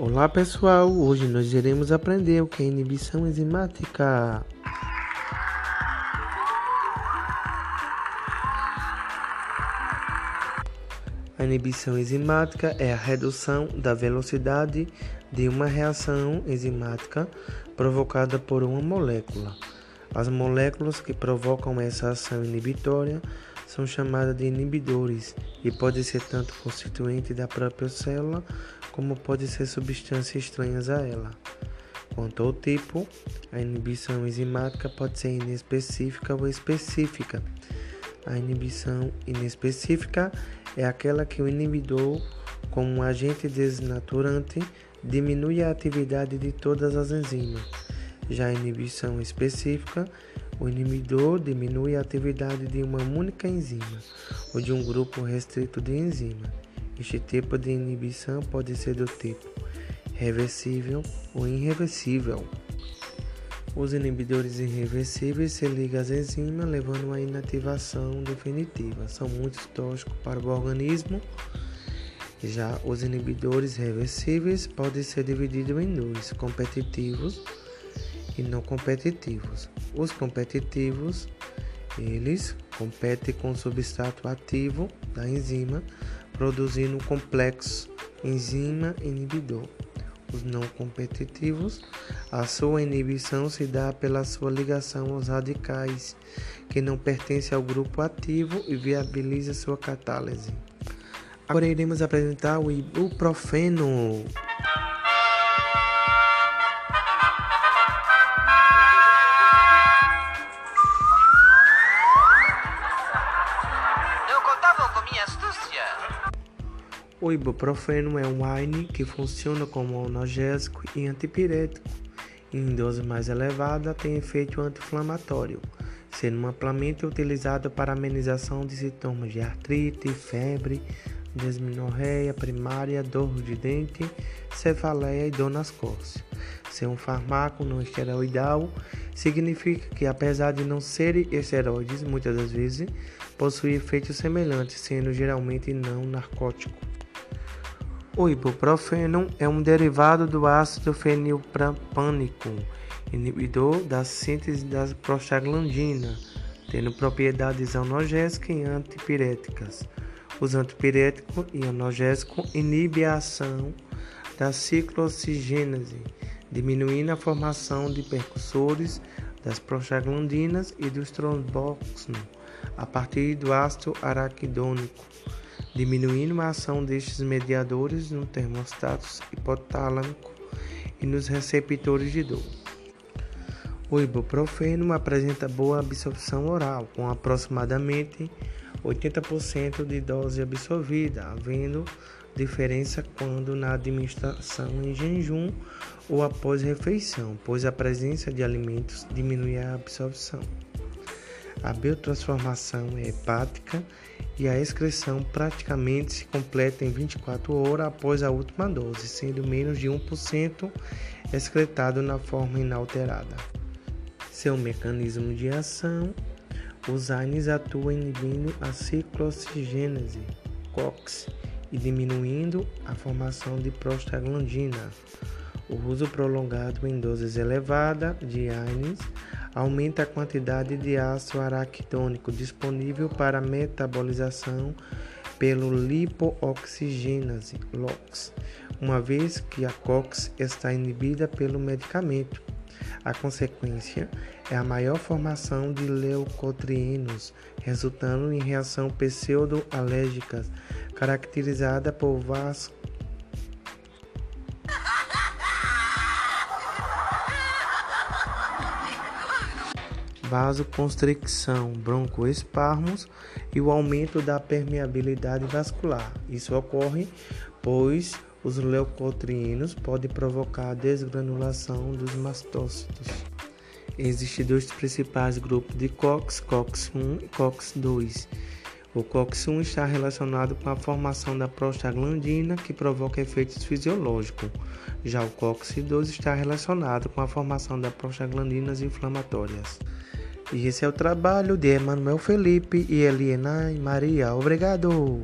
Olá pessoal, hoje nós iremos aprender o que é inibição enzimática. A inibição enzimática é a redução da velocidade de uma reação enzimática provocada por uma molécula. As moléculas que provocam essa ação inibitória são chamadas de inibidores e pode ser tanto constituinte da própria célula como pode ser substâncias estranhas a ela. Quanto ao tipo, a inibição enzimática pode ser inespecífica ou específica. A inibição inespecífica é aquela que o inibidor, como um agente desnaturante, diminui a atividade de todas as enzimas. Já a inibição específica, o inibidor diminui a atividade de uma única enzima ou de um grupo restrito de enzimas. Este tipo de inibição pode ser do tipo reversível ou irreversível. Os inibidores irreversíveis se ligam às enzimas, levando à inativação definitiva. São muito tóxicos para o organismo. Já os inibidores reversíveis podem ser divididos em dois: competitivos e não competitivos. Os competitivos, eles competem com o substrato ativo da enzima produzindo um complexo enzima inibidor. Os não competitivos, a sua inibição se dá pela sua ligação aos radicais, que não pertencem ao grupo ativo e viabiliza sua catálise. Agora iremos apresentar o ibuprofeno. O ibuprofeno é um AINE que funciona como analgésico e antipirético. Em dose mais elevada, tem efeito anti-inflamatório, sendo amplamente utilizado para amenização de sintomas de artrite, febre, desminorreia primária, dor de dente, cefaleia e dor nas costas. Ser um fármaco não esteroidal significa que, apesar de não serem esteroides, muitas das vezes possui efeitos semelhantes, sendo geralmente não narcótico. O ibuprofeno é um derivado do ácido fenilpropânico, inibidor da síntese da prostaglandina, tendo propriedades analgésicas e antipiréticas. Os antipiréticos e analgésicos inibem a ação da ciclooxigênase, diminuindo a formação de percussores das prostaglandinas e dos trombóxinos a partir do ácido araquidônico diminuindo a ação destes mediadores no termostato hipotálamico e nos receptores de dor. O ibuprofeno apresenta boa absorção oral, com aproximadamente 80% de dose absorvida, havendo diferença quando na administração em jejum ou após refeição, pois a presença de alimentos diminui a absorção. A biotransformação é hepática e a excreção praticamente se completa em 24 horas após a última dose, sendo menos de 1% excretado na forma inalterada. Seu mecanismo de ação: os AINES atuam inibindo a ciclooxigênese COX e diminuindo a formação de prostaglandina. O uso prolongado em doses elevadas de AINES aumenta a quantidade de ácido araquidônico disponível para metabolização pelo lipooxigênase LOX, uma vez que a COX está inibida pelo medicamento. A consequência é a maior formação de leucotrienos, resultando em reação pseudo-alérgica caracterizada por vas vasoconstricção, broncoespasmos e o aumento da permeabilidade vascular. Isso ocorre pois os leucotrienos podem provocar a desgranulação dos mastócitos. Existem dois principais grupos de COX, COX-1 e COX-2. O COX-1 está relacionado com a formação da prostaglandina, que provoca efeitos fisiológicos. Já o COX-2 está relacionado com a formação das prostaglandinas inflamatórias. E esse é o trabalho de Emanuel Felipe e Eliana Maria. Obrigado!